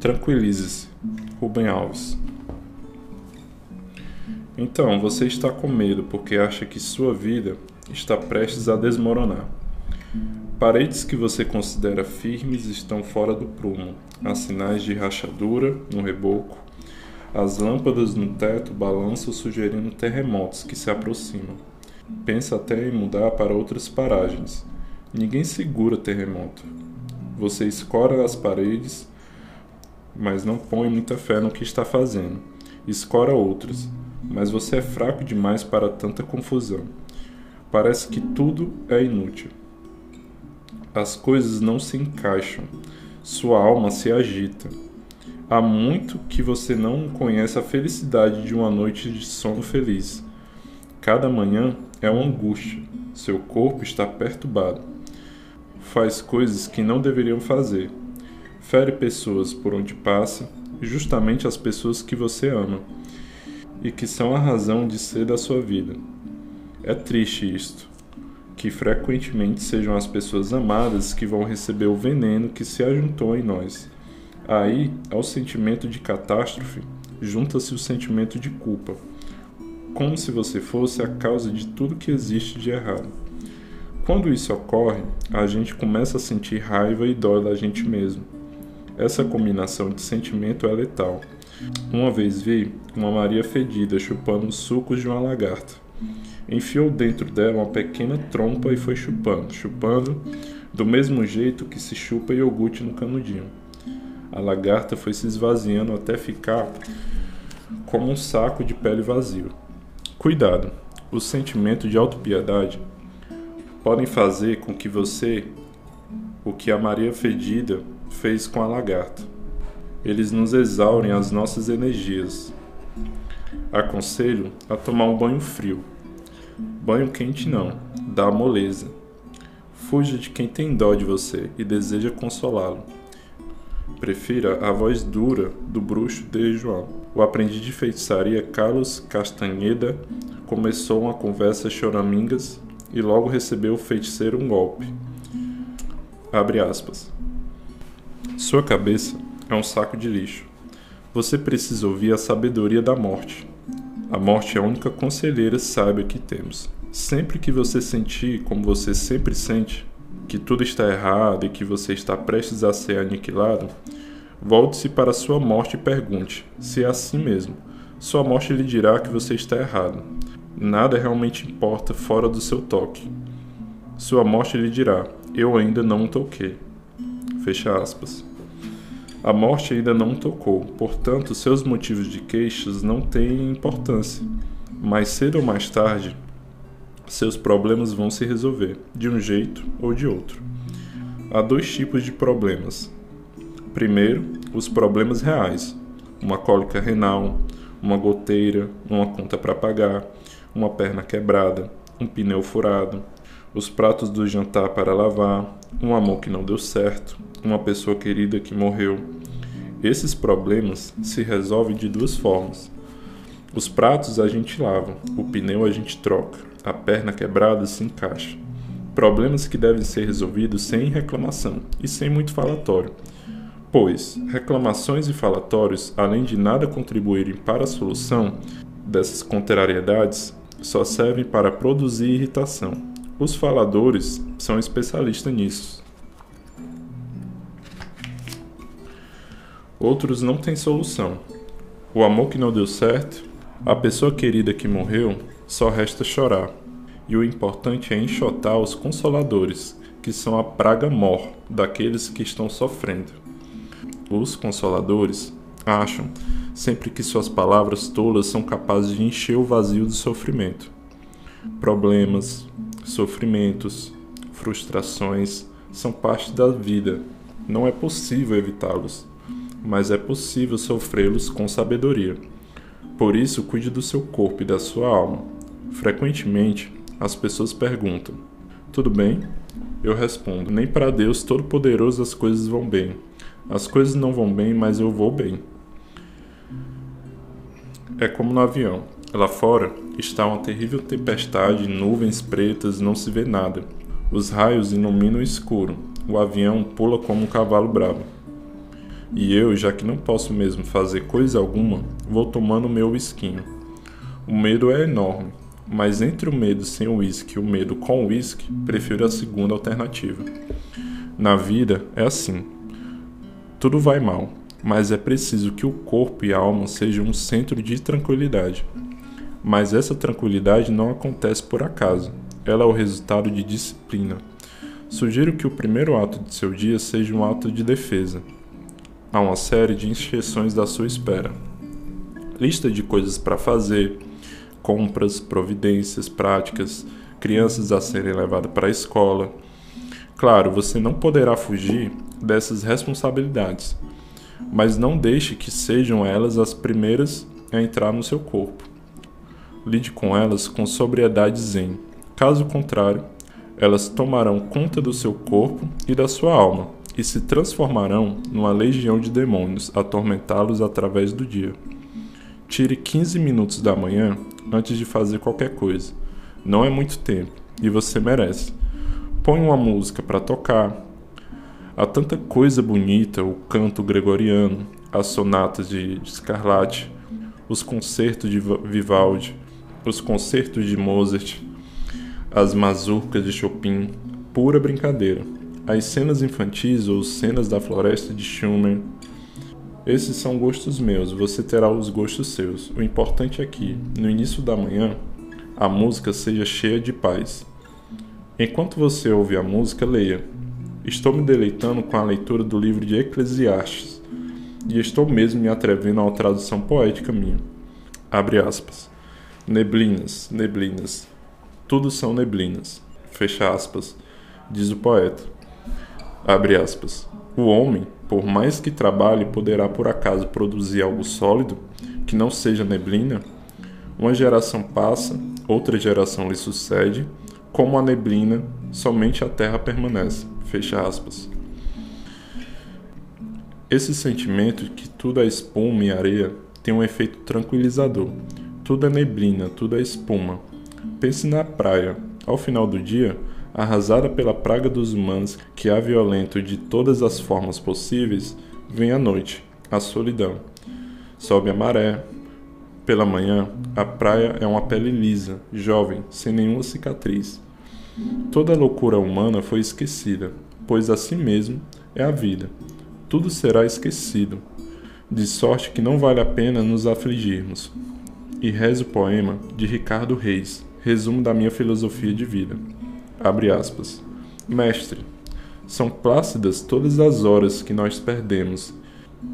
Tranquilize-se. Rubem Alves. Então, você está com medo porque acha que sua vida está prestes a desmoronar. Paredes que você considera firmes estão fora do prumo. Há sinais de rachadura no reboco. As lâmpadas no teto balançam sugerindo terremotos que se aproximam. Pensa até em mudar para outras paragens. Ninguém segura terremoto. Você escora as paredes, mas não põe muita fé no que está fazendo. Escora outras, mas você é fraco demais para tanta confusão. Parece que tudo é inútil. As coisas não se encaixam. Sua alma se agita. Há muito que você não conhece a felicidade de uma noite de sono feliz. Cada manhã é uma angústia. Seu corpo está perturbado. Faz coisas que não deveriam fazer. Fere pessoas por onde passa, justamente as pessoas que você ama e que são a razão de ser da sua vida. É triste isto, que frequentemente sejam as pessoas amadas que vão receber o veneno que se ajuntou em nós. Aí, ao sentimento de catástrofe, junta-se o sentimento de culpa, como se você fosse a causa de tudo que existe de errado. Quando isso ocorre, a gente começa a sentir raiva e dó da gente mesmo. Essa combinação de sentimento é letal. Uma vez vi uma Maria fedida chupando os sucos de uma lagarta. Enfiou dentro dela uma pequena trompa e foi chupando, chupando, do mesmo jeito que se chupa iogurte no canudinho. A lagarta foi se esvaziando até ficar como um saco de pele vazio. Cuidado! O sentimento de autopiedade podem fazer com que você o que a Maria Fedida fez com a lagarta. Eles nos exaurem as nossas energias. Aconselho a tomar um banho frio. Banho quente não, dá moleza. Fuja de quem tem dó de você e deseja consolá-lo. Prefira a voz dura do bruxo de João. O aprendiz de feitiçaria Carlos Castanheda começou uma conversa choramingas e logo recebeu o feiticeiro um golpe. Abre aspas. Sua cabeça é um saco de lixo. Você precisa ouvir a sabedoria da morte. A morte é a única conselheira sábia que temos. Sempre que você sentir, como você sempre sente, que tudo está errado e que você está prestes a ser aniquilado, volte-se para sua morte e pergunte se é assim mesmo. Sua morte lhe dirá que você está errado. Nada realmente importa fora do seu toque. Sua morte lhe dirá: Eu ainda não toquei. Fecha aspas. A morte ainda não tocou, portanto, seus motivos de queixas não têm importância. Mais cedo ou mais tarde, seus problemas vão se resolver, de um jeito ou de outro. Há dois tipos de problemas. Primeiro, os problemas reais: uma cólica renal, uma goteira, uma conta para pagar, uma perna quebrada, um pneu furado, os pratos do jantar para lavar, um amor que não deu certo, uma pessoa querida que morreu. Esses problemas se resolvem de duas formas. Os pratos a gente lava, o pneu a gente troca, a perna quebrada se encaixa. Problemas que devem ser resolvidos sem reclamação e sem muito falatório. Pois reclamações e falatórios, além de nada contribuírem para a solução dessas contrariedades, só servem para produzir irritação os faladores são especialistas nisso. Outros não têm solução. O amor que não deu certo, a pessoa querida que morreu, só resta chorar. E o importante é enxotar os consoladores, que são a praga mor daqueles que estão sofrendo. Os consoladores acham sempre que suas palavras tolas são capazes de encher o vazio do sofrimento. Problemas, Sofrimentos, frustrações são parte da vida. Não é possível evitá-los, mas é possível sofrê-los com sabedoria. Por isso, cuide do seu corpo e da sua alma. Frequentemente, as pessoas perguntam: Tudo bem? Eu respondo: Nem para Deus Todo-Poderoso as coisas vão bem. As coisas não vão bem, mas eu vou bem. É como no avião. Lá fora está uma terrível tempestade, nuvens pretas, não se vê nada. Os raios iluminam o escuro. O avião pula como um cavalo bravo. E eu, já que não posso mesmo fazer coisa alguma, vou tomando meu whiskinho. O medo é enorme, mas entre o medo sem o uísque e o medo com o uísque, prefiro a segunda alternativa. Na vida é assim. Tudo vai mal, mas é preciso que o corpo e a alma sejam um centro de tranquilidade. Mas essa tranquilidade não acontece por acaso, ela é o resultado de disciplina. Sugiro que o primeiro ato de seu dia seja um ato de defesa. Há uma série de instruções da sua espera. Lista de coisas para fazer, compras, providências, práticas, crianças a serem levadas para a escola. Claro, você não poderá fugir dessas responsabilidades, mas não deixe que sejam elas as primeiras a entrar no seu corpo. Lide com elas com sobriedade zen. Caso contrário, elas tomarão conta do seu corpo e da sua alma e se transformarão numa legião de demônios, atormentá-los através do dia. Tire 15 minutos da manhã antes de fazer qualquer coisa. Não é muito tempo e você merece. Põe uma música para tocar, Há tanta coisa bonita, o canto gregoriano, as sonatas de, de Scarlatti, os concertos de Vivaldi, os concertos de Mozart, as mazurcas de Chopin, pura brincadeira. As cenas infantis ou cenas da floresta de Schumann. Esses são gostos meus, você terá os gostos seus. O importante é que, no início da manhã, a música seja cheia de paz. Enquanto você ouve a música, leia. Estou me deleitando com a leitura do livro de Eclesiastes e estou mesmo me atrevendo a uma tradução poética minha. Abre aspas. Neblinas, neblinas. Tudo são neblinas. Fecha aspas. Diz o poeta. Abre aspas. O homem, por mais que trabalhe, poderá por acaso produzir algo sólido que não seja neblina? Uma geração passa, outra geração lhe sucede, como a neblina, somente a terra permanece. Fecha aspas. Esse sentimento que tudo é espuma e areia tem um efeito tranquilizador. Tudo é neblina, tudo é espuma. Pense na praia. Ao final do dia, arrasada pela praga dos humanos que a violento de todas as formas possíveis, vem a noite, a solidão. Sobe a maré. Pela manhã, a praia é uma pele lisa, jovem, sem nenhuma cicatriz. Toda a loucura humana foi esquecida, pois assim mesmo é a vida. Tudo será esquecido, de sorte que não vale a pena nos afligirmos. E reza o poema de Ricardo Reis, resumo da minha filosofia de vida. Abre aspas. Mestre, são plácidas todas as horas que nós perdemos.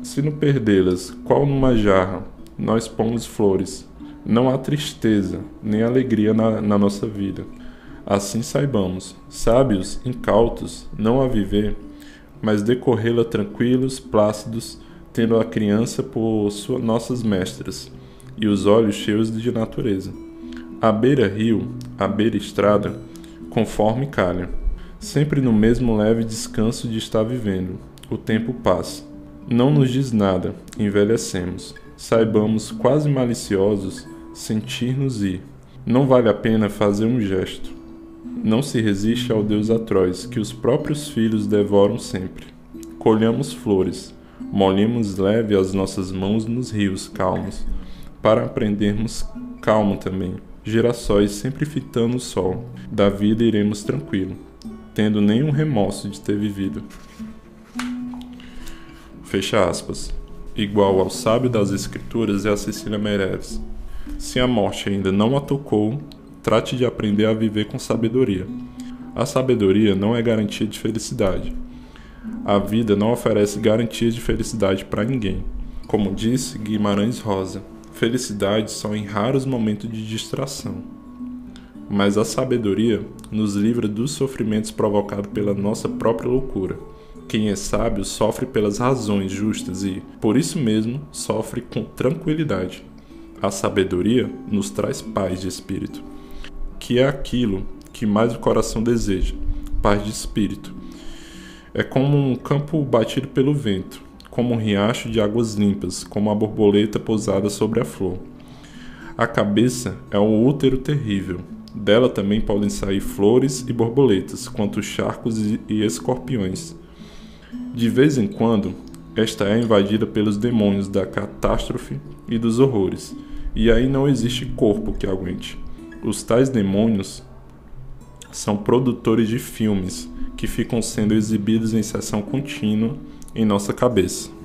Se não perdê-las, qual numa jarra nós pomos flores, não há tristeza nem alegria na, na nossa vida. Assim saibamos, sábios, incautos, não a viver, mas decorrê-la tranquilos, plácidos, tendo a criança por sua, nossas mestras, e os olhos cheios de natureza. À beira-rio, à beira-estrada, conforme calha, sempre no mesmo leve descanso de estar vivendo. O tempo passa. Não nos diz nada, envelhecemos. Saibamos, quase maliciosos, sentir-nos ir. Não vale a pena fazer um gesto não se resiste ao Deus atroz, que os próprios filhos devoram sempre. Colhamos flores, molhemos leve as nossas mãos nos rios calmos, para aprendermos calmo também. Girassóis sempre fitando o sol, da vida iremos tranquilo, tendo nenhum remorso de ter vivido. Fecha aspas. Igual ao sábio das Escrituras é a Cecília Meirelles. Se a morte ainda não a tocou, Trate de aprender a viver com sabedoria. A sabedoria não é garantia de felicidade. A vida não oferece garantias de felicidade para ninguém. Como disse Guimarães Rosa, felicidade só em raros momentos de distração. Mas a sabedoria nos livra dos sofrimentos provocados pela nossa própria loucura. Quem é sábio sofre pelas razões justas e, por isso mesmo, sofre com tranquilidade. A sabedoria nos traz paz de espírito que é aquilo que mais o coração deseja, paz de espírito. É como um campo batido pelo vento, como um riacho de águas limpas, como a borboleta pousada sobre a flor. A cabeça é um útero terrível. Dela também podem sair flores e borboletas, quanto charcos e escorpiões. De vez em quando, esta é invadida pelos demônios da catástrofe e dos horrores, e aí não existe corpo que aguente. Os tais demônios são produtores de filmes que ficam sendo exibidos em sessão contínua em nossa cabeça.